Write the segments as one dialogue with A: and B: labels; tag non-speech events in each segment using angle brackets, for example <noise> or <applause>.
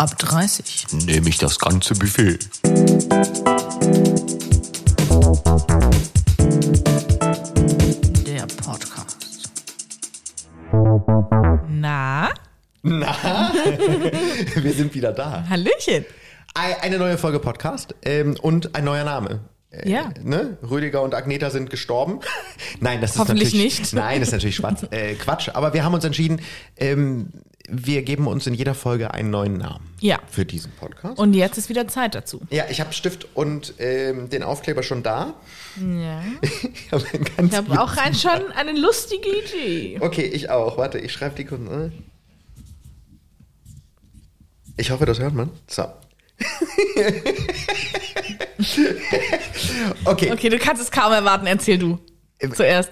A: Ab 30.
B: Nehme ich das ganze Buffet.
A: Der Podcast.
C: Na,
B: Na, <laughs> wir sind wieder da.
C: Hallöchen.
B: Ei- Eine neue Folge Podcast ähm, und ein neuer Name. Äh,
C: Ja.
B: Ne? Rüdiger und Agneta sind gestorben. Nein, das ist
C: Hoffentlich
B: natürlich
C: nicht.
B: Nein, das ist natürlich Schwatz, <laughs> äh, Quatsch. Aber wir haben uns entschieden, ähm, wir geben uns in jeder Folge einen neuen Namen
C: Ja.
B: für diesen Podcast.
C: Und jetzt ist wieder Zeit dazu.
B: ja, ich habe Stift und ähm, den Aufkleber schon da.
C: Ja. <laughs>
B: Ich habe einen
C: habe auch rein schon eine lustige Idee.
B: Okay, ich auch. Warte, ich schreibe die äh. Ich hoffe, das hört man. So. <laughs> okay.
C: Okay, du kannst es kaum erwarten. Erzähl du. Zuerst.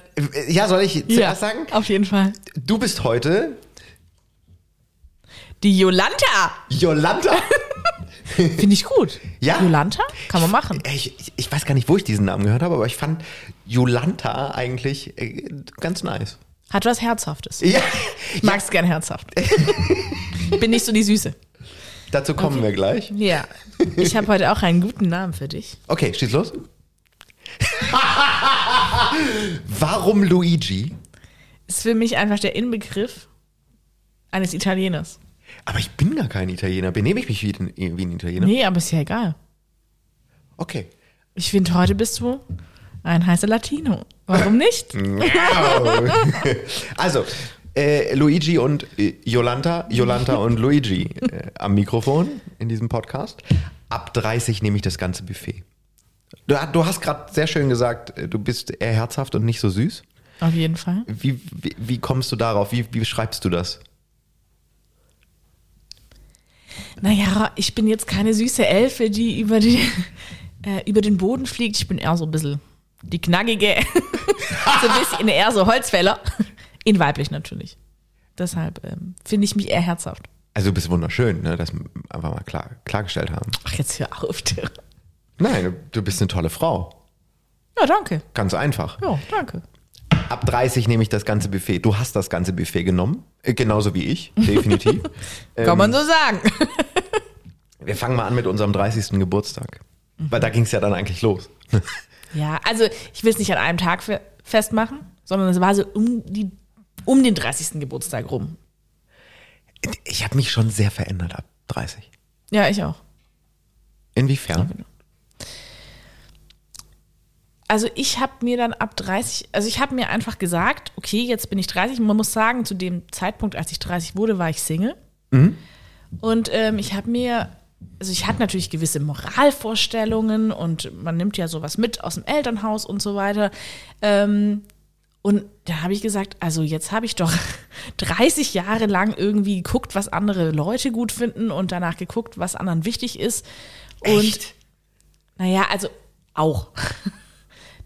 B: Ja, soll ich zuerst sagen?
C: Auf jeden Fall.
B: Du bist heute
C: Die Jolanta.
B: Jolanta. <laughs>
C: Finde ich gut.
B: Ja.
C: Jolanta? Kann man machen.
B: Ich, ich, ich weiß gar nicht, wo ich diesen Namen gehört habe, aber ich fand Jolanta eigentlich äh, ganz nice.
C: Hat was Herzhaftes.
B: Ja,
C: Ich mag es gern herzhaft. <laughs> Bin nicht so die Süße.
B: dazu kommen wir gleich.
C: Ja. Ich habe heute auch einen guten Namen für dich.
B: Okay, schieß los. <laughs> Warum Luigi?
C: Ist für mich einfach der Inbegriff eines Italieners.
B: Aber ich bin gar kein Italiener. Benehme ich mich wie, ein- wie ein Italiener?
C: Nee, aber ist ja egal.
B: Okay.
C: Ich finde, heute bist du ein heißer Latino. Warum nicht? <laughs> <laughs>
B: Also, äh, Luigi und äh, Jolanta, Jolanta und Luigi äh, am Mikrofon in diesem Podcast. Ab 30 nehme ich das ganze Buffet. Du, du hast gerade sehr schön gesagt, äh, du bist eher herzhaft und nicht so süß.
C: Auf jeden Fall.
B: Wie, wie, wie kommst du darauf? Wie, wie beschreibst du das?
C: Naja, ich bin jetzt keine süße Elfe, die über, die, äh, über den Boden fliegt. Ich bin eher so ein bisschen die knackige, <laughs> so ein bisschen eher so Holzfäller. In weiblich natürlich. Deshalb ähm, finde ich mich eher herzhaft.
B: Also du bist wunderschön, ne? das wir einfach mal klar, klargestellt haben.
C: Ach, jetzt hör auf. Dirk.
B: Nein, du bist eine tolle Frau.
C: Ja, danke.
B: Ganz einfach.
C: Ja, danke.
B: Ab 30 nehme ich das ganze Buffet. Du hast das ganze Buffet genommen, äh, genauso wie ich, definitiv. <laughs>
C: Kann man so sagen. <laughs>
B: Wir fangen mal an mit unserem 30. Geburtstag. Weil da ging es ja dann eigentlich los. <laughs>
C: Ja, also ich will es nicht an einem Tag fe- festmachen, sondern es war so um, die, um den 30. Geburtstag rum.
B: Ich habe mich schon sehr verändert ab 30.
C: Ja, ich auch.
B: Inwiefern?
C: Also ich habe mir dann ab 30, also ich habe mir einfach gesagt, okay, jetzt bin ich 30. Man muss sagen, zu dem Zeitpunkt, als ich 30 wurde, war ich Single. Und ähm, ich habe mir, also ich hatte natürlich gewisse Moralvorstellungen und man nimmt ja sowas mit aus dem Elternhaus und so weiter. Ähm, und da habe ich gesagt, also jetzt habe ich doch <laughs> 30 Jahre lang irgendwie geguckt, was andere Leute gut finden und danach geguckt, was anderen wichtig ist. Und
B: Echt?
C: naja, also auch. <laughs>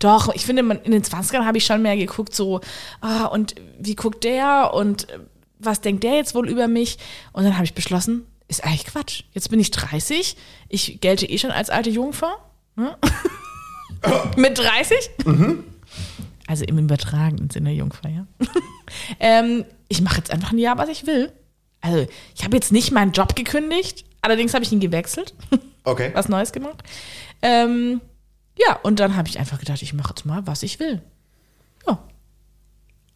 C: Doch, ich finde, in den 20ern habe ich schon mehr geguckt, so, ah, und wie guckt der und äh, was denkt der jetzt wohl über mich? Und dann habe ich beschlossen, ist eigentlich Quatsch. Jetzt bin ich 30, ich gelte eh schon als alte Jungfer. Ne? <laughs> Mit 30? Also im übertragenen Sinne Jungfer, ja. <laughs> ähm, ich mache jetzt einfach ein Jahr, was ich will. Also, ich habe jetzt nicht meinen Job gekündigt, allerdings habe ich ihn gewechselt
B: Okay. <laughs>
C: was Neues gemacht. Ähm, ja, und dann habe ich einfach gedacht, ich mache jetzt mal, was ich will. Ja,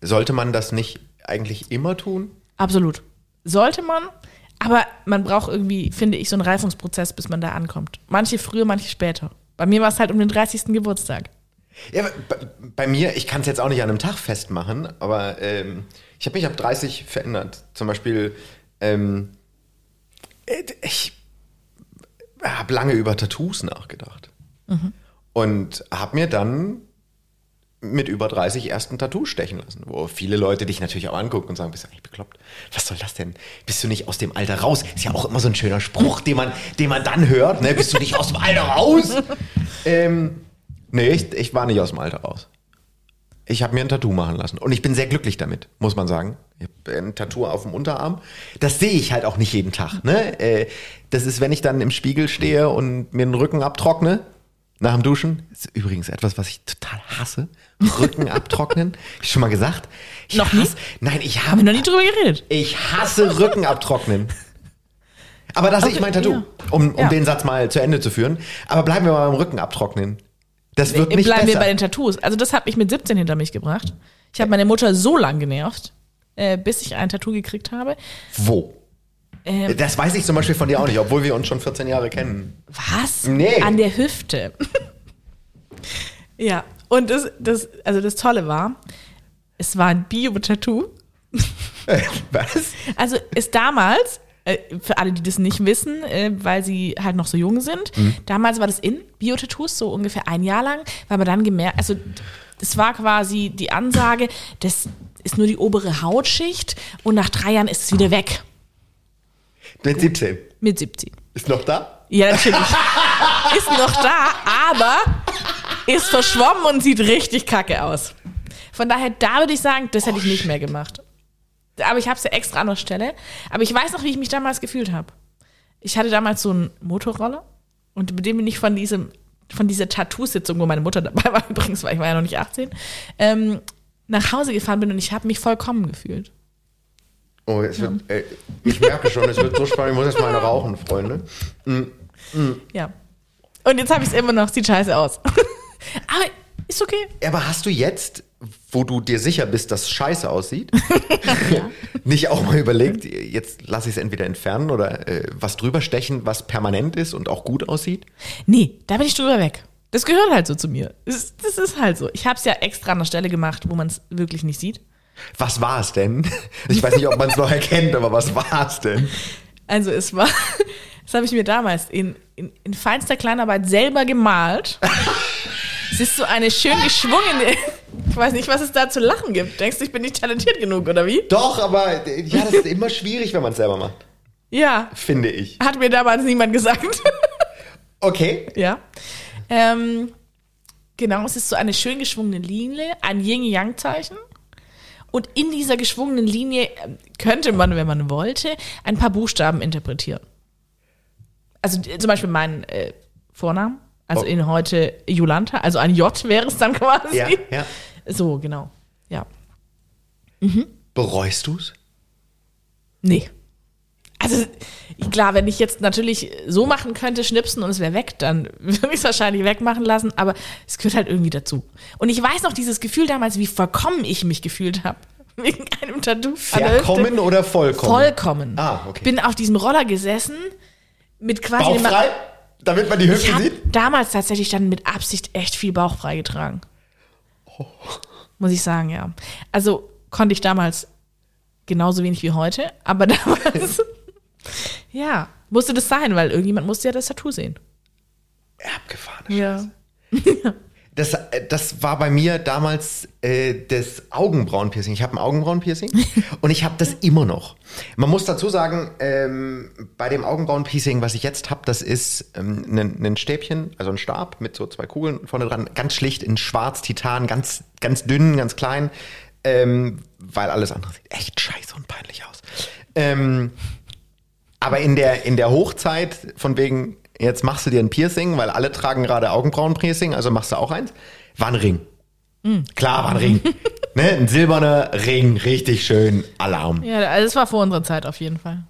B: Sollte man das nicht eigentlich immer tun?
C: absolut. Sollte man, aber man braucht irgendwie, finde ich, so einen Reifungsprozess, bis man da ankommt. Manche früher, manche später. Bei mir war es halt um den 30. Geburtstag.
B: Ja, bei, bei mir, ich kann es jetzt auch nicht an einem Tag festmachen, aber ähm, ich habe mich ab 30 verändert. Zum Beispiel, ähm, äh, ich habe lange über Tattoos nachgedacht. Und habe mir dann mit über 30 erst ein Tattoo stechen lassen, wo viele Leute dich natürlich auch angucken und sagen, bist du eigentlich bekloppt? Was soll das denn? Bist du nicht aus dem Alter raus? Ist ja auch immer so ein schöner Spruch, den man, den man dann hört, ne? Bist du nicht aus dem Alter raus? <laughs> ähm, nee, ich, ich war nicht aus dem Alter raus. Ich habe mir ein Tattoo machen lassen und ich bin sehr glücklich damit, muss man sagen. Ich habe ein Tattoo auf dem Unterarm. Das sehe ich halt auch nicht jeden Tag. Ne? Äh, Das ist, wenn ich dann im Spiegel stehe und mir den Rücken abtrockne, nach dem Duschen. Ist übrigens etwas, was ich total hasse. Rücken <laughs> abtrocknen. Ich schon mal gesagt? Ich
C: Noch nie?
B: hasse, Nein, ich habe
C: wir noch nie drüber geredet.
B: ich hasse Rücken abtrocknen. Aber das ist
C: Okay,
B: mein Tattoo,
C: ja.
B: um, um
C: Ja.
B: den Satz mal zu Ende zu führen. Aber bleiben wir mal beim Rücken abtrocknen. Das wird nicht
C: Bleiben wir
B: besser.
C: bei den Tattoos. Also das hat mich mit 17 hinter mich gebracht. Ich habe meine Mutter so lang genervt, äh, bis ich ein Tattoo gekriegt habe.
B: Wo?
C: Ähm,
B: Das weiß ich zum Beispiel von dir auch nicht, obwohl wir uns schon 14 Jahre kennen.
C: Was?
B: Nee.
C: An der Hüfte. ja. Und das, das, also das Tolle war, es war ein Bio-Tattoo. <laughs>
B: Was?
C: Also ist damals, äh, für alle, die das nicht wissen, äh, weil sie halt noch so jung sind,
B: Mhm.
C: damals war das in Bio-Tattoos, so ungefähr ein Jahr lang, weil man dann gemerkt, also das war quasi die Ansage, das ist nur die obere Hautschicht und nach drei Jahren ist es wieder weg.
B: Mit 17.
C: Mit 17.
B: Ist noch da?
C: Ja, natürlich. <laughs> ist noch da, aber ist verschwommen und sieht richtig kacke aus. Von daher, da würde ich sagen, das hätte ich nicht mehr gemacht. Aber ich habe es ja extra an der Stelle. Aber ich weiß noch, wie ich mich damals gefühlt habe. Ich hatte damals so einen Motorroller und mit dem bin ich von diesem, von dieser Tattoo-Sitzung, wo meine Mutter dabei war <laughs> übrigens, weil ich war ja noch nicht 18, ähm, nach Hause gefahren bin und ich habe mich vollkommen gefühlt.
B: Oh, es wird, äh, ich merke schon, es wird so spannend. Ich muss jetzt mal eine rauchen, Freunde.
C: Ja. Und jetzt habe ich es immer noch, sieht scheiße aus. <laughs> Aber ist okay.
B: Aber hast du jetzt, wo du dir sicher bist, dass es scheiße aussieht, <laughs> <laughs> nicht auch mal überlegt, jetzt lasse ich es entweder entfernen oder äh, was drüber stechen, was permanent ist und auch gut aussieht?
C: Nee, da bin ich drüber weg. Das gehört halt so zu mir. Das, das ist halt so. Ich habe es ja extra an der Stelle gemacht, wo man es wirklich nicht sieht.
B: Was war es denn? Ich weiß nicht, ob man es noch erkennt, aber was war es denn?
C: Also es war, das habe ich mir damals in, in, in feinster Kleinarbeit selber gemalt. es ist so eine schön geschwungene, ich weiß nicht, was es da zu lachen gibt. Denkst du, ich bin nicht talentiert genug, oder wie?
B: Doch, aber ja, das ist immer schwierig, wenn man es selber macht,
C: Ja,
B: finde ich.
C: hat mir damals niemand gesagt.
B: Okay.
C: ja. Ähm, genau, es ist so eine schön geschwungene Linie, ein Yin-Yang-Zeichen. Und in dieser geschwungenen Linie ähm, könnte man, wenn man wollte, ein paar Buchstaben interpretieren. Also äh, zum Beispiel meinen äh, Vornamen, also
B: Oh.
C: in heute Jolanta, also ein J wäre es dann quasi.
B: Ja, ja.
C: So, genau. Ja.
B: Bereust du's?
C: Nee. Also klar, wenn ich jetzt natürlich so machen könnte, schnipsen und es wäre weg, dann <laughs> würde ich es wahrscheinlich wegmachen lassen, aber es gehört halt irgendwie dazu. Und ich weiß noch dieses Gefühl damals, wie vollkommen ich mich gefühlt habe. <laughs> Wegen einem Tattoo.
B: Verkommen oder vollkommen?
C: Vollkommen.
B: Ah, okay.
C: Bin auf diesem Roller gesessen, mit quasi dem-
B: Bauchfrei? Damit man die Hüfte sieht?
C: damals tatsächlich dann mit Absicht echt viel bauchfrei getragen. Muss ich sagen, ja. Also konnte ich damals genauso wenig wie heute, aber <laughs> damals, ja, musste das sein, weil irgendjemand musste ja das Tattoo sehen.
B: Abgefahren.
C: Ja.
B: Das, äh, das war bei mir damals äh, das Augenbrauenpiercing. Ich habe ein Augenbrauenpiercing <laughs> und ich habe das immer noch. Man muss dazu sagen, ähm, bei dem Augenbrauenpiercing, was ich jetzt habe, das ist ähm, ein, ein Stäbchen, also ein Stab mit so zwei Kugeln vorne dran, ganz schlicht in schwarz, Titan, ganz, ganz dünn, ganz klein, ähm, weil alles andere sieht echt scheiße und peinlich aus. Ähm, aber in der, in der Hochzeit, von wegen, jetzt machst du dir ein Piercing, weil alle tragen gerade Augenbrauenpiercing, also machst du auch eins, war ein Ring. Klar, war ein Ring. <laughs> ne, ein silberner Ring, richtig schön, Alarm.
C: Ja, also es war vor unserer Zeit auf jeden Fall.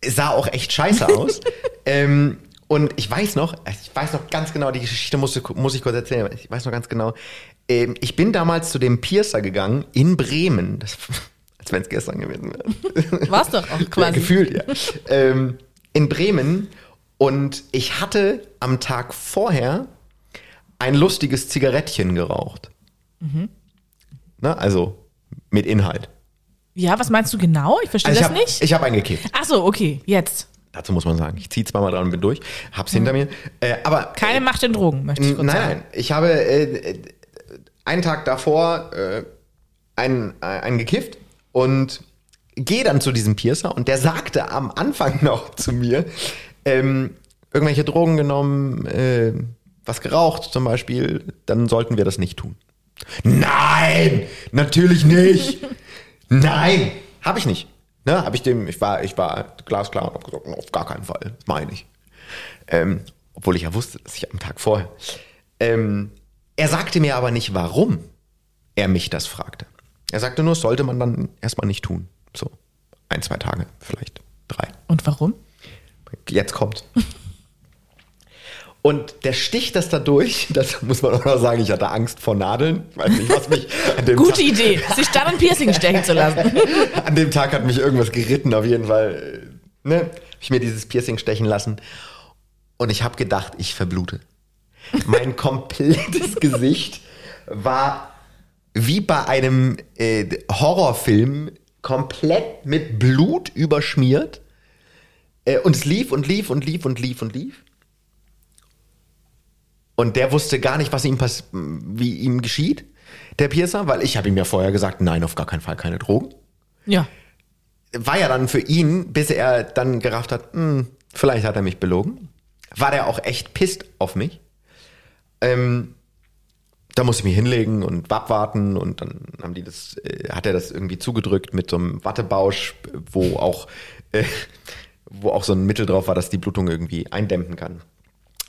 B: Es sah auch echt scheiße aus. <laughs> ähm, und ich weiß noch, ich weiß noch ganz genau, die Geschichte muss, muss ich kurz erzählen, ich weiß noch ganz genau. Ähm, ich bin damals zu dem Piercer gegangen in Bremen. Das, als wenn es gestern gewesen wäre. <laughs>
C: War's doch auch
B: Ja,
C: quasi.
B: gefühlt, ja. ähm, in Bremen und ich hatte am Tag vorher ein lustiges Zigarettchen geraucht. Ne, also mit Inhalt.
C: Ja, was meinst du genau? Ich verstehe
B: Also ich
C: das
B: habe
C: nicht.
B: ich hab eingekippt.
C: Ach so, okay, jetzt.
B: Dazu muss man sagen, ich ziehe zweimal dran und bin durch, hab's hinter mir. Äh, aber
C: Keine Macht in Drogen, möchte ich kurz
B: Nein,
C: sagen.
B: nein. Ich habe äh, äh, einen Tag davor äh, einen, äh, einen gekifft und gehe dann zu diesem Piercer und der sagte am Anfang <laughs> noch zu mir, ähm, irgendwelche Drogen genommen, äh, was geraucht zum Beispiel, dann sollten wir das nicht tun. Nein, natürlich nicht. <laughs> Nein, habe ich nicht. Ne, habe ich dem, ich war, ich war glasklar und hab gesagt, auf gar keinen Fall, das meine ich. Ähm, obwohl ich ja wusste, dass ich am Tag vorher. Ähm, er sagte mir aber nicht, warum er mich das fragte. Er sagte nur, sollte man dann erstmal nicht tun. So, ein, zwei Tage, vielleicht drei.
C: Und warum?
B: Jetzt kommt. Und der Stich das da durch, <laughs> das muss man auch noch sagen, ich hatte Angst vor Nadeln. Ich weiß nicht, was mich an dem
C: Gute
B: Tag,
C: Idee, sich dann ein Piercing stechen zu lassen. <laughs>
B: an dem Tag hat mich irgendwas geritten, auf jeden Fall. Ne, hab ich mir dieses Piercing stechen lassen. Und ich habe gedacht, ich verblute. Mein komplettes Gesicht war wie bei einem äh, Horrorfilm komplett mit Blut überschmiert. Äh, und es lief und lief und lief und lief und lief. Und der wusste gar nicht, was ihm pass wie ihm geschieht, der Piercer, weil ich habe ihm ja vorher gesagt, nein, auf gar keinen Fall keine Drogen.
C: Ja.
B: War ja dann für ihn, bis er dann gerafft hat, hm, vielleicht hat er mich belogen, war der auch echt pisst auf mich. Ähm, da musste ich mich hinlegen und abwarten und dann haben die das, äh, hat er das irgendwie zugedrückt mit so einem Wattebausch, wo auch, äh, wo auch so ein Mittel drauf war, das die Blutung irgendwie eindämmen kann,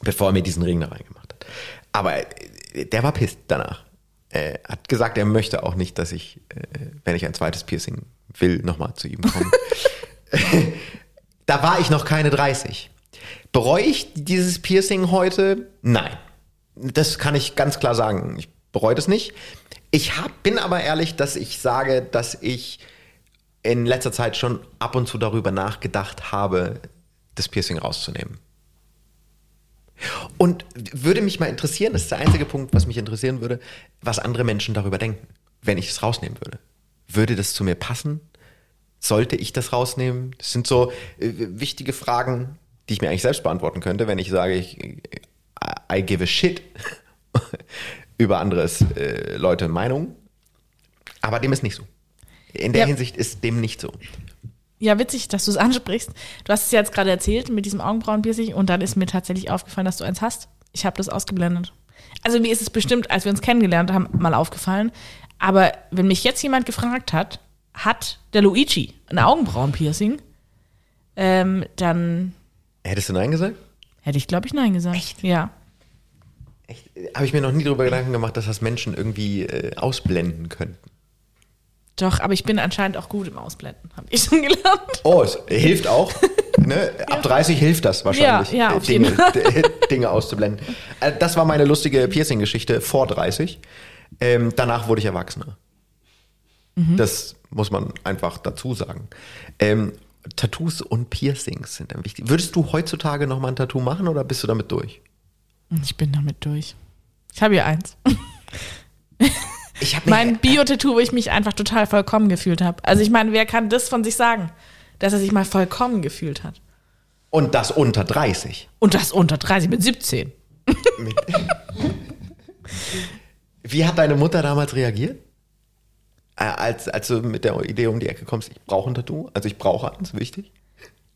B: bevor er mir diesen Ring da reingemacht hat. Aber äh, der war pisst danach. Äh, hat gesagt, er möchte auch nicht, dass ich, äh, wenn ich ein zweites Piercing will, nochmal zu ihm komme. <laughs> da war ich noch keine 30. Bereue ich dieses Piercing heute? Nein. Das kann ich ganz klar sagen. Ich bereue das nicht. Ich hab, bin aber ehrlich, dass ich sage, dass ich in letzter Zeit schon ab und zu darüber nachgedacht habe, das Piercing rauszunehmen. Und würde mich mal interessieren, das ist der einzige Punkt, was mich interessieren würde, was andere Menschen darüber denken, wenn ich es rausnehmen würde. Würde das zu mir passen? Sollte ich das rausnehmen? Das sind so äh, wichtige Fragen, die ich mir eigentlich selbst beantworten könnte, wenn ich sage, ich, I give a shit <laughs> über anderes äh, Leute Meinung. Aber dem ist nicht so. In der
C: Ja.
B: Hinsicht ist dem nicht so.
C: Ja, witzig, dass du es <laughs> ansprichst. Du hast es ja jetzt gerade erzählt mit diesem Augenbrauenpiercing und dann ist mir tatsächlich aufgefallen, dass du eins hast. Ich habe das ausgeblendet. Also mir ist es bestimmt, als wir uns kennengelernt haben, mal aufgefallen. Aber wenn mich jetzt jemand gefragt hat, hat der Luigi ein Augenbrauenpiercing, ähm, dann
B: Hättest du Nein gesagt?
C: Hätte ich, glaube ich, Nein gesagt.
B: Echt?
C: Ja.
B: Echt? Habe ich mir noch nie darüber Gedanken gemacht, dass das Menschen irgendwie äh, ausblenden könnten.
C: Doch, aber ich bin anscheinend auch gut im Ausblenden, habe ich <laughs> schon gelernt.
B: Oh, es hilft auch. ne? <laughs> Ab 30 hilft das wahrscheinlich,
C: Ja, ja,
B: äh,
C: auf jeden
B: Dinge, <laughs> Dinge auszublenden. Äh, Das war meine lustige Piercing-Geschichte vor 30. Ähm, danach wurde ich Erwachsener.
C: Mhm.
B: Das muss man einfach dazu sagen. Ähm, Tattoos und Piercings sind dann wichtig. Würdest du heutzutage noch mal ein Tattoo machen oder bist du damit durch?
C: Ich bin damit durch. Ich habe hier eins.
B: Ich habe <laughs>
C: Mein Bio-Tattoo, wo ich mich einfach total vollkommen gefühlt habe. Also ich meine, wer kann das von sich sagen, dass er sich mal vollkommen gefühlt hat?
B: und das unter 30.
C: Und das unter 30 mit 17. <laughs>
B: Wie hat deine Mutter damals reagiert? Äh, Als, als du mit der Idee um die Ecke kommst, ich brauche ein Tattoo, also ich brauche eins, wichtig.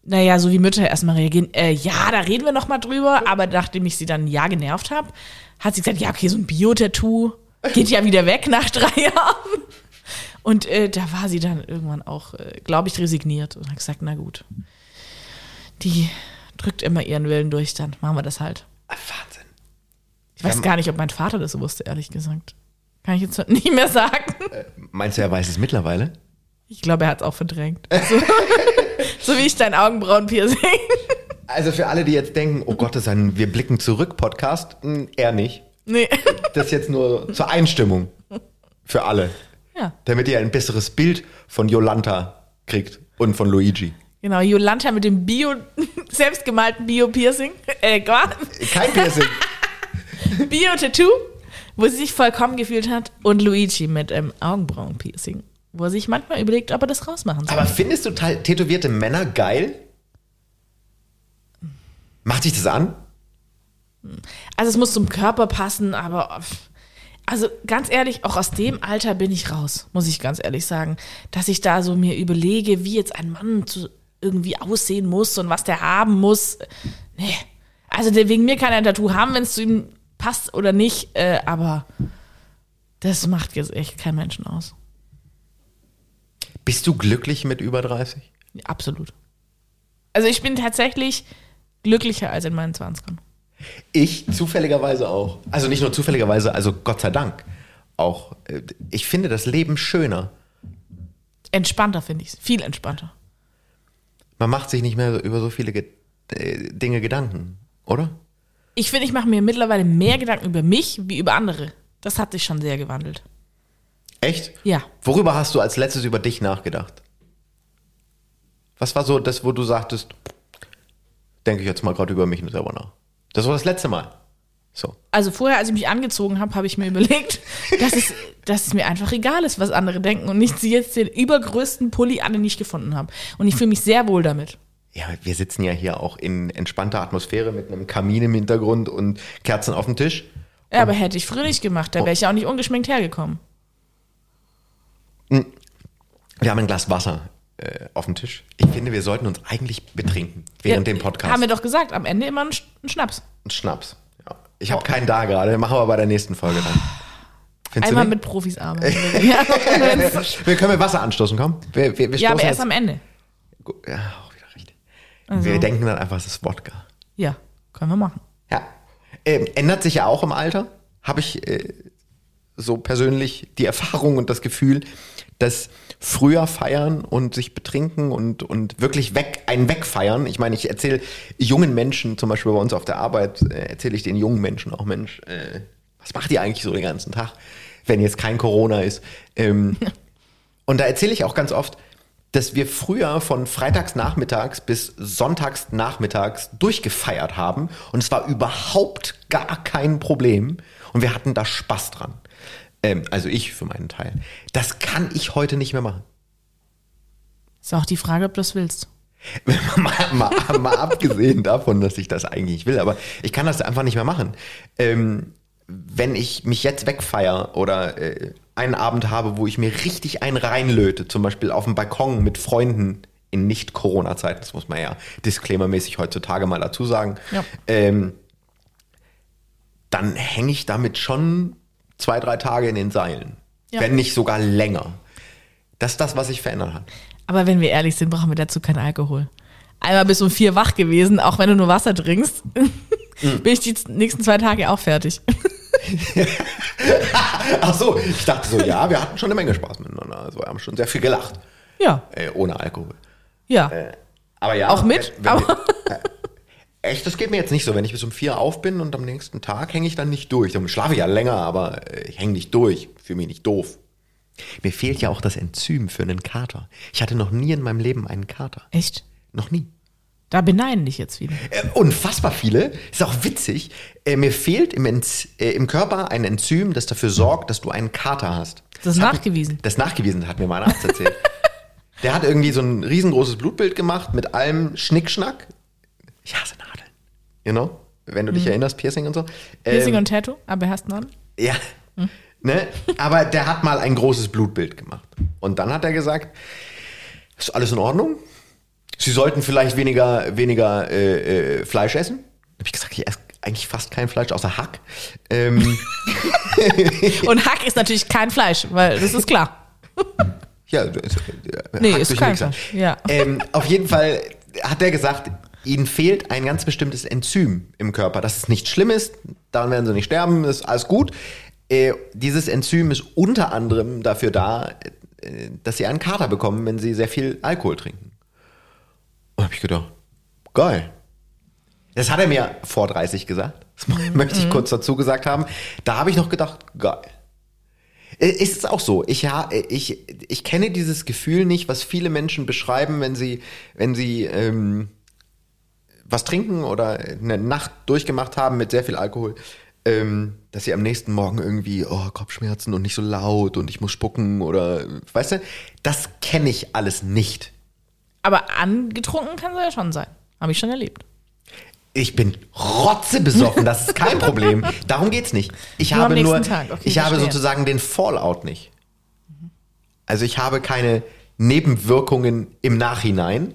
C: Naja, so wie Mütter erstmal reagieren, äh, ja, da reden wir noch mal drüber, aber nachdem ich sie dann ja genervt habe, hat sie gesagt, ja, okay, so ein Bio-Tattoo geht ja wieder weg nach drei Jahren. Und äh, da war sie dann irgendwann auch, äh, glaube ich, resigniert und hat gesagt, na gut, die drückt immer ihren Willen durch, dann machen wir das halt.
B: Ah, Wahnsinn.
C: Ich weiß
B: Ja,
C: gar nicht, ob mein Vater das so wusste, ehrlich gesagt. Kann ich jetzt nicht mehr sagen.
B: Meinst du, er weiß es mittlerweile?
C: Ich glaube, er hat es auch verdrängt. So, <laughs> so wie ich dein Augenbrauenpiercing.
B: Also für alle, die jetzt denken, oh Gott, das ist ein Wir blicken zurück Podcast, mh, eher nicht.
C: Nee.
B: Das ist jetzt nur zur Einstimmung für alle,
C: Ja,
B: damit ihr ein besseres Bild von Jolanta kriegt und von Luigi.
C: genau. Jolanta mit dem Bio, <laughs> selbstgemalten Bio-Piercing. Äh, Gott.
B: Kein Piercing. <laughs>
C: Bio-Tattoo, wo sie sich vollkommen gefühlt hat. Und Luigi mit einem Augenbrauenpiercing, wo er sich manchmal überlegt, ob er das rausmachen soll.
B: Aber findest du tätowierte Männer geil? Macht dich das an?
C: Also es muss zum Körper passen, aber also ganz ehrlich, auch aus dem Alter bin ich raus, muss ich ganz ehrlich sagen, dass ich da so mir überlege, wie jetzt ein Mann zu, irgendwie aussehen muss und was der haben muss. Nee. Also der wegen mir kann er ein Tattoo haben, wenn es zu ihm passt oder nicht, äh, aber das macht jetzt echt kein Menschen aus.
B: Bist du glücklich mit über 30?
C: Absolut. Also ich bin tatsächlich glücklicher als in meinen 20ern.
B: Ich zufälligerweise auch. Also nicht nur zufälligerweise, also Gott sei Dank auch. Äh, Ich finde das Leben schöner.
C: Entspannter finde ich es, viel entspannter.
B: Man macht sich nicht mehr über so viele äh, Dinge Gedanken, oder?
C: Ich finde, ich mache mir mittlerweile mehr Gedanken über mich wie über andere. Das hat sich schon sehr gewandelt.
B: Echt?
C: Ja.
B: Worüber hast du als letztes über dich nachgedacht? Was war so das, wo du sagtest, denke ich jetzt mal gerade über mich selber nach? Das war das letzte Mal. So.
C: Also vorher, als ich mich angezogen habe, habe ich mir überlegt, <laughs> dass es, dass es mir einfach egal ist, was andere denken und nicht sie jetzt den übergrößten Pulli an, den ich gefunden habe. Und ich fühle mich sehr wohl damit.
B: Ja, wir sitzen ja hier auch in entspannter Atmosphäre mit einem Kamin im Hintergrund und Kerzen auf dem Tisch.
C: Ja, aber hätte ich früher nicht gemacht, da wäre ich ja auch nicht ungeschminkt hergekommen.
B: Wir haben ein Glas Wasser äh, auf dem Tisch. Ich finde, wir sollten uns eigentlich betrinken während
C: Ja,
B: dem Podcast.
C: Haben wir doch gesagt, am Ende immer einen Sch- einen Schnaps.
B: Ein Schnaps. Ja. Ich habe keinen da gerade, machen wir bei der nächsten Folge dann. Findest
C: Einmal mit Profis arbeiten. <laughs>
B: Wir können mit Wasser anstoßen, komm. Wir, wir, wir
C: ja, aber erst am Ende.
B: Ja.
C: Also,
B: Wir denken dann einfach, es ist Wodka.
C: ja, können wir machen.
B: Ja. Ähm, ändert sich ja auch im Alter. Habe ich äh, so persönlich die Erfahrung und das Gefühl, dass früher feiern und sich betrinken und, und wirklich weg, einen wegfeiern. Ich meine, ich erzähle jungen Menschen, zum Beispiel bei uns auf der Arbeit, äh, erzähle ich den jungen Menschen auch, Mensch, äh, was macht ihr eigentlich so den ganzen Tag, wenn jetzt kein Corona ist? Ähm, <laughs> und da erzähle ich auch ganz oft, dass wir früher von freitags nachmittags bis sonntags nachmittags durchgefeiert haben und es war überhaupt gar kein Problem und wir hatten da Spaß dran. Ähm, also ich für meinen Teil. Das kann ich heute nicht mehr machen.
C: Ist auch die Frage, ob du das willst. <laughs>
B: mal, mal, mal abgesehen davon, dass ich das eigentlich will, aber ich kann das einfach nicht mehr machen. Ähm, wenn ich mich jetzt wegfeier oder äh, einen Abend habe, wo ich mir richtig einen reinlöte, zum Beispiel auf dem Balkon mit Freunden in Nicht-Corona-Zeiten, das muss man ja disclaimermäßig heutzutage mal dazu sagen,
C: Ja.
B: ähm, dann hänge ich damit schon zwei, drei Tage in den Seilen.
C: Ja.
B: Wenn nicht sogar länger. Das ist das, was sich verändert hat.
C: Aber wenn wir ehrlich sind, brauchen wir dazu keinen Alkohol. Einmal bis um vier wach gewesen, auch wenn du nur Wasser trinkst, <laughs>
B: Mhm.
C: bin ich die nächsten zwei Tage auch fertig. <laughs> <laughs>
B: Ach so, ich dachte so, ja, wir hatten schon eine Menge Spaß miteinander. Also wir haben schon sehr viel gelacht.
C: Ja,
B: Äh, ohne Alkohol.
C: ja.
B: Aber ja.
C: Auch mit?
B: Wenn, wenn wir, äh, echt, das geht mir jetzt nicht so. Wenn ich bis um vier auf bin und am nächsten Tag hänge ich dann nicht durch. Dann schlafe ich ja länger, aber äh, ich hänge nicht durch. Fühle mich nicht doof. Mir fehlt ja auch das Enzym für einen Kater. Ich hatte noch nie in meinem Leben einen Kater.
C: Echt?
B: Noch nie.
C: Da beneiden dich jetzt wieder.
B: Äh, unfassbar viele. Ist auch witzig. Äh, mir fehlt im, Enz äh, im Körper ein Enzym, das dafür sorgt, dass du einen Kater hast.
C: Das ist
B: hat-
C: nachgewiesen.
B: Das nachgewiesen, hat mir mein Arzt erzählt. <laughs> Der hat irgendwie so ein riesengroßes Blutbild gemacht mit allem Schnickschnack. Ich hasse Nadeln. You know? Wenn du dich erinnerst, Piercing und so.
C: Mhm. Piercing
B: Ähm,
C: und Tattoo, aber hast noch?
B: ja. Ne? Aber der hat mal ein großes Blutbild gemacht. Und dann hat er gesagt, ist alles in Ordnung? Sie sollten vielleicht weniger, weniger äh, äh, Fleisch essen. Hab ich gesagt, ich esse eigentlich fast kein Fleisch, außer Hack. Ähm, <laughs>
C: Und Hack ist natürlich kein Fleisch, weil das ist klar. <laughs>
B: ja, das- äh,
C: Nee,
B: Hack
C: ist kein. Fleisch, ja.
B: Ähm, auf jeden Fall hat er gesagt, ihnen fehlt ein ganz bestimmtes Enzym im Körper. Das ist nichts Schlimmes, daran werden sie nicht sterben, ist alles gut. Äh, dieses Enzym ist unter anderem dafür da, äh, dass sie einen Kater bekommen, wenn sie sehr viel Alkohol trinken. Und habe ich gedacht, geil. Das hat er mir vor 30 gesagt. Das <laughs> möchte ich kurz dazu gesagt haben. Da habe ich noch gedacht, geil. Äh, Ist es auch so. Ich, ja, ich, ich kenne dieses Gefühl nicht, was viele Menschen beschreiben, wenn sie, wenn sie ähm, was trinken oder eine Nacht durchgemacht haben mit sehr viel Alkohol, ähm, dass sie am nächsten Morgen irgendwie, oh, Kopfschmerzen und nicht so laut und ich muss spucken oder, weißt du, das kenne ich alles nicht.
C: Aber angetrunken kann sie ja schon sein. Habe ich schon erlebt.
B: Ich bin rotzebesoffen, das ist kein Problem. Darum geht's nicht. Ich
C: Nur
B: habe nur,
C: okay,
B: ich habe
C: verstehe.
B: sozusagen den Fallout nicht. Also ich habe keine Nebenwirkungen im Nachhinein.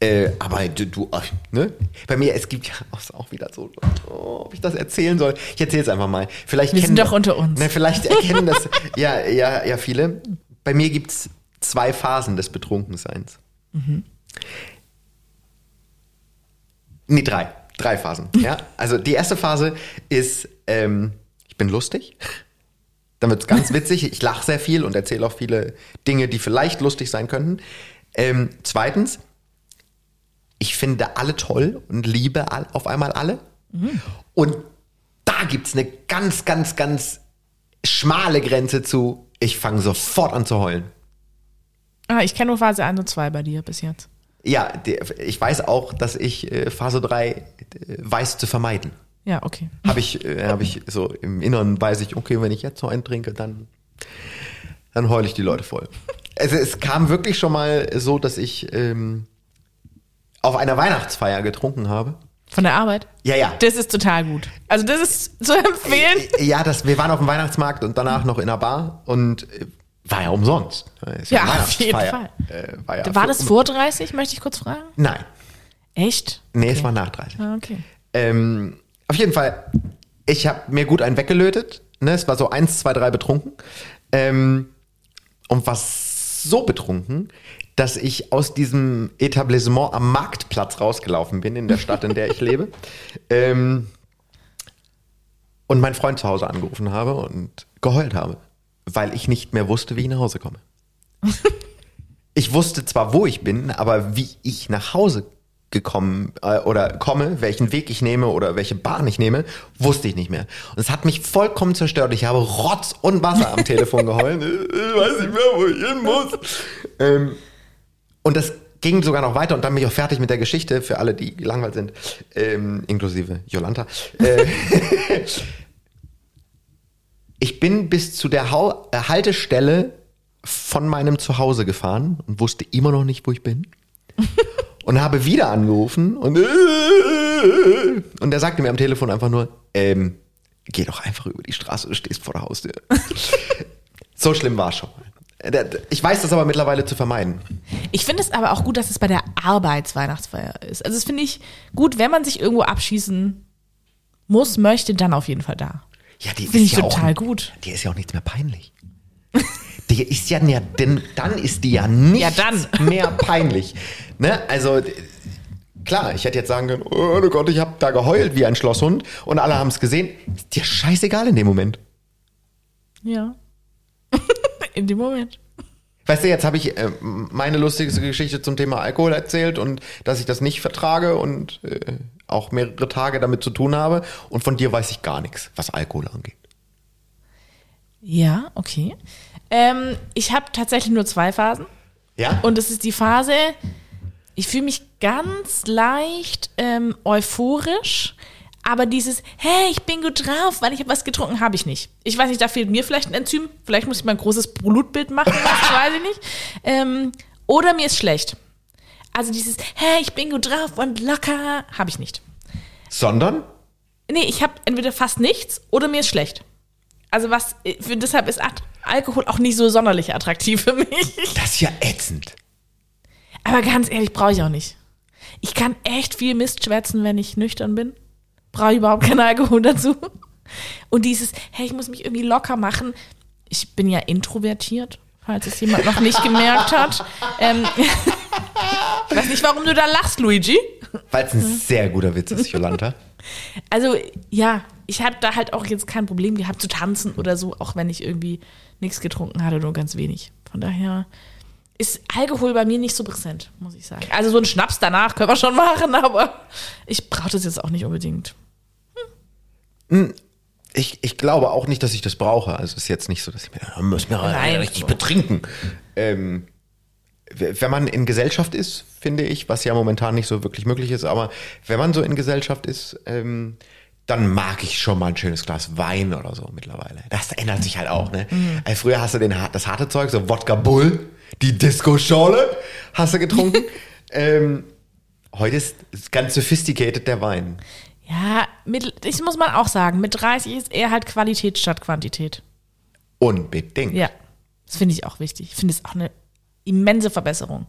B: Äh, aber du, du ach, ne? Bei mir, es gibt ja <laughs> auch, wieder so, oh, ob ich das erzählen soll. Ich erzähle es einfach mal. Vielleicht
C: Wir
B: kennen
C: sind doch unter uns.
B: Ne, vielleicht erkennen das, ja, ja, ja, viele. Bei mir gibt's zwei Phasen des Betrunkenseins. Nee, drei. Drei Phasen. <laughs> Ja? Also die erste Phase ist, ähm, ich bin lustig. Dann wird's ganz witzig. Ich lache sehr viel und erzähle auch viele Dinge, die vielleicht lustig sein könnten. Ähm, zweitens, ich finde alle toll und liebe all, auf einmal alle. Und da gibt's eine ganz, ganz, ganz schmale Grenze zu, ich fange sofort an zu heulen.
C: Ah, ich kenne nur Phase 1 und 2 bei dir bis jetzt.
B: Ja, ich weiß auch, dass ich äh, Phase 3 äh, weiß zu vermeiden.
C: Ja, okay.
B: Habe ich, äh, hab ich so im Inneren weiß ich, okay, wenn ich jetzt so einen trinke, dann, dann heule ich die Leute voll. <laughs> Also es kam wirklich schon mal so, dass ich ähm, auf einer Weihnachtsfeier getrunken habe.
C: Von der Arbeit?
B: Ja, ja.
C: Das ist total gut. Also das ist zu empfehlen.
B: Ja, das, wir waren auf dem Weihnachtsmarkt und danach noch in einer Bar und war ja umsonst. Ist
C: Ja,
B: eine
C: auf jeden
B: Weihnachtsfeier. Äh, war, ja
C: War das vor 30, möchte ich kurz fragen?
B: Nein.
C: Echt?
B: Nee, es war nach 30.
C: Ah, okay.
B: Ähm, auf jeden Fall, ich habe mir gut einen weggelötet. Ne? Es war so eins, zwei, drei betrunken. Ähm, und war so betrunken, dass ich aus diesem Etablissement am Marktplatz rausgelaufen bin, in der Stadt, in der ich lebe. <laughs> Ähm, und meinen Freund zu Hause angerufen habe und geheult habe, weil ich nicht mehr wusste, wie ich nach Hause komme. Ich wusste zwar, wo ich bin, aber wie ich nach Hause gekommen äh, oder komme, welchen Weg ich nehme oder welche Bahn ich nehme, wusste ich nicht mehr. Und es hat mich vollkommen zerstört. Ich habe Rotz und Wasser am Telefon geheult. <laughs> Ich weiß nicht mehr, wo ich hin muss. Ähm, und das ging sogar noch weiter und dann bin ich auch fertig mit der Geschichte für alle, die gelangweilt sind, ähm, inklusive Jolanta. Äh, <laughs> ich bin bis zu der Hau äh, Haltestelle von meinem Zuhause gefahren und wusste immer noch nicht, wo ich bin. <laughs> und habe wieder angerufen und, und er sagte mir am Telefon einfach nur, ähm, geh doch einfach über die Straße, du stehst vor der Haustür. <laughs> so schlimm war es schon mal. Ich weiß das aber mittlerweile zu vermeiden.
C: Ich finde es aber auch gut, dass es bei der Arbeitsweihnachtsfeier ist. Also das finde ich gut, wenn man sich irgendwo abschießen muss, möchte, dann auf jeden Fall da.
B: Ja, die
C: Finde
B: ist
C: ich
B: ja
C: total
B: auch,
C: gut.
B: Die ist ja auch nichts mehr peinlich. Die ist ja, ja denn dann ist die ja nicht
C: Ja,
B: mehr peinlich. Ne? Also klar, ich hätte jetzt sagen können, oh Gott, ich habe da geheult wie ein Schlosshund und alle haben es gesehen. Ist dir scheißegal in dem Moment.
C: Ja. <laughs> In dem Moment.
B: Weißt du, jetzt habe ich äh, meine lustigste Geschichte zum Thema Alkohol erzählt und dass ich das nicht vertrage und äh, auch mehrere Tage damit zu tun habe. Und von dir weiß ich gar nichts, was Alkohol angeht.
C: Ja, okay. Ähm, ich habe tatsächlich nur zwei Phasen.
B: Ja?
C: Und es ist die Phase, ich fühle mich ganz leicht ähm, euphorisch, aber dieses, hey, ich bin gut drauf, weil ich habe was getrunken, habe ich nicht. Ich weiß nicht, da fehlt mir vielleicht ein Enzym, vielleicht muss ich mal ein großes Blutbild machen, das weiß ich nicht. Ähm, oder mir ist schlecht. Also dieses, hey, ich bin gut drauf und locker, habe ich nicht.
B: Sondern?
C: Nee, ich habe entweder fast nichts oder mir ist schlecht. Also was, für, deshalb ist Alkohol auch nicht so sonderlich attraktiv für mich.
B: Das ist ja ätzend.
C: Aber ganz ehrlich, brauche ich auch nicht. Ich kann echt viel Mist schwätzen, wenn ich nüchtern bin. Brauche ich überhaupt keinen Alkohol dazu. Und dieses, hey, ich muss mich irgendwie locker machen. Ich bin ja introvertiert, falls es jemand noch nicht gemerkt hat. Ähm, <laughs> ich weiß nicht, warum du da lachst, Luigi.
B: Weil es ein sehr guter Witz ist, Jolanta.
C: Also, ja, ich habe da halt auch jetzt kein Problem gehabt zu tanzen oder so, auch wenn ich irgendwie nichts getrunken hatte, nur ganz wenig. Von daher ist Alkohol bei mir nicht so präsent, muss ich sagen. Also so ein Schnaps danach können wir schon <laughs> machen, aber ich brauche das jetzt auch nicht unbedingt.
B: Ich, ich glaube auch nicht, dass ich das brauche. Also es ist jetzt nicht so, dass ich mir, da muss mir richtig betrinken. Ähm, wenn man in Gesellschaft ist, finde ich, was ja momentan nicht so wirklich möglich ist, aber wenn man so in Gesellschaft ist, ähm, dann mag ich schon mal ein schönes Glas Wein oder so mittlerweile. Das ändert sich halt auch, ne? Also früher hast du den, das harte Zeug, so Wodka Bull, die Disco-Schorle hast du getrunken. <laughs> ähm, heute ist ganz sophisticated der Wein.
C: Ja, mit, das muss man auch sagen, mit 30 ist eher halt Qualität statt Quantität.
B: Unbedingt.
C: Ja, das finde ich auch wichtig. Ich finde es auch eine immense Verbesserung.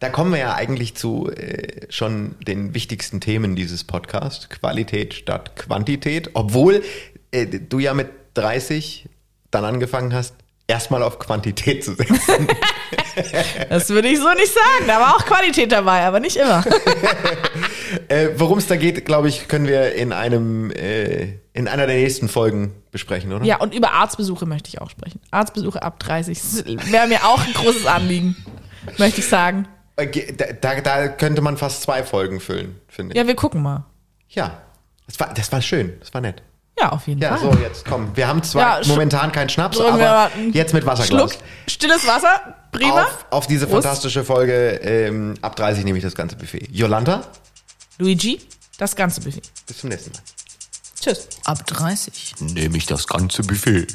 B: Da kommen wir ja eigentlich zu äh, schon den wichtigsten Themen dieses Podcasts. Qualität statt Quantität. Obwohl äh, du ja mit 30 dann angefangen hast, erstmal auf Quantität zu setzen. <laughs>
C: Das würde ich so nicht sagen. Da war auch Qualität dabei, aber nicht immer. <laughs>
B: äh, Worum es da geht, glaube ich, können wir in einem äh, in einer der nächsten Folgen besprechen, oder?
C: Ja, und über Arztbesuche möchte ich auch sprechen. Arztbesuche ab 30 Das wäre mir auch ein großes Anliegen, möchte ich sagen.
B: Äh, da, da könnte man fast zwei Folgen füllen, finde ich.
C: Ja, wir gucken mal.
B: Ja. Das war, das war schön, das war nett.
C: Ja, auf jeden
B: ja,
C: Fall.
B: Ja, so, jetzt komm. Wir haben zwar
C: ja,
B: momentan keinen Schnaps, aber jetzt mit Wasserglas.
C: Schluck, stilles Wasser, prima.
B: Auf, auf diese
C: Prost.
B: fantastische Folge. Ähm, ab 30 nehme ich das ganze Buffet. Jolanta?
C: Luigi, das ganze Buffet.
B: Bis zum nächsten Mal.
C: Tschüss.
A: Ab 30
D: nehme ich das ganze Buffet.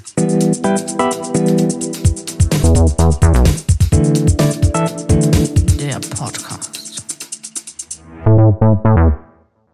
D: Der Podcast.